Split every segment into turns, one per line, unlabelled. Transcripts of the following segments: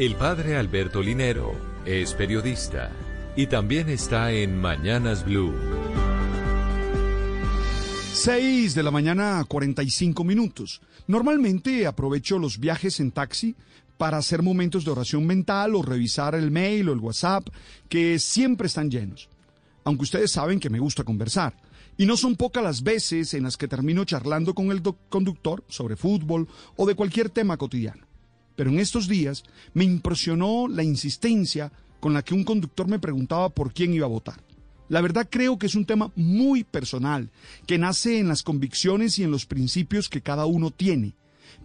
El padre Alberto Linero es periodista y también está en Mañanas Blue.
6 de la mañana, 45 minutos. Normalmente aprovecho los viajes en taxi para hacer momentos de oración mental o revisar el mail o el WhatsApp, que siempre están llenos. Aunque ustedes saben que me gusta conversar. Y no son pocas las veces en las que termino charlando con el conductor sobre fútbol o de cualquier tema cotidiano. Pero en estos días me impresionó la insistencia con la que un conductor me preguntaba por quién iba a votar. La verdad creo que es un tema muy personal, que nace en las convicciones y en los principios que cada uno tiene.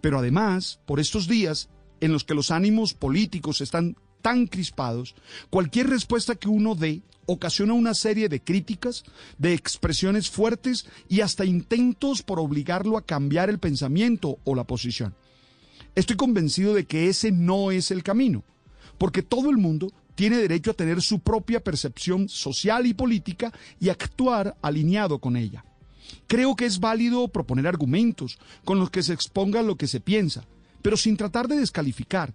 Pero además, por estos días en los que los ánimos políticos están tan crispados, cualquier respuesta que uno dé ocasiona una serie de críticas, de expresiones fuertes y hasta intentos por obligarlo a cambiar el pensamiento o la posición. Estoy convencido de que ese no es el camino, porque todo el mundo tiene derecho a tener su propia percepción social y política y actuar alineado con ella. Creo que es válido proponer argumentos con los que se exponga lo que se piensa, pero sin tratar de descalificar,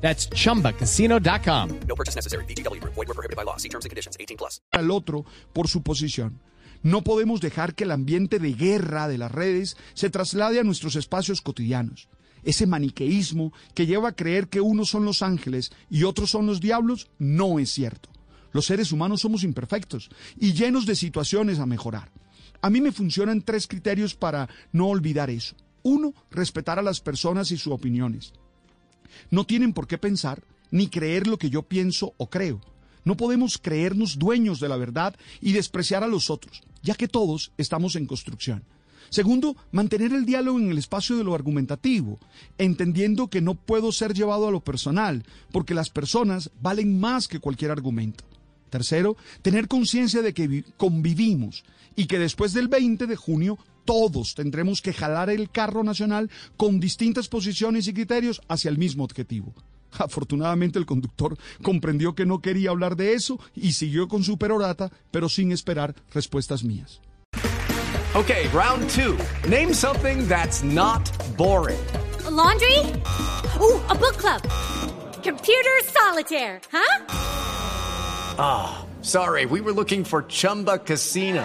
That's chumbacasino.com.
No purchase necessary. BGW. Void were prohibited by law. See terms and conditions. 18 plus.
al otro por su posición. No podemos dejar que el ambiente de guerra de las redes se traslade a nuestros espacios cotidianos. Ese maniqueísmo que lleva a creer que unos son los ángeles y otros son los diablos no es cierto. Los seres humanos somos imperfectos y llenos de situaciones a mejorar. A mí me funcionan tres criterios para no olvidar eso. Uno, respetar a las personas y sus opiniones. No tienen por qué pensar ni creer lo que yo pienso o creo. No podemos creernos dueños de la verdad y despreciar a los otros, ya que todos estamos en construcción. Segundo, mantener el diálogo en el espacio de lo argumentativo, entendiendo que no puedo ser llevado a lo personal, porque las personas valen más que cualquier argumento. Tercero, tener conciencia de que vi- convivimos y que después del 20 de junio todos tendremos que jalar el carro nacional con distintas posiciones y criterios hacia el mismo objetivo. Afortunadamente el conductor comprendió que no quería hablar de eso y siguió con su perorata, pero sin esperar respuestas mías.
Okay, round two. Name something that's not boring.
A laundry? Ooh, a book club. Computer solitaire, huh?
Sorry, we were looking for Chumba Casino.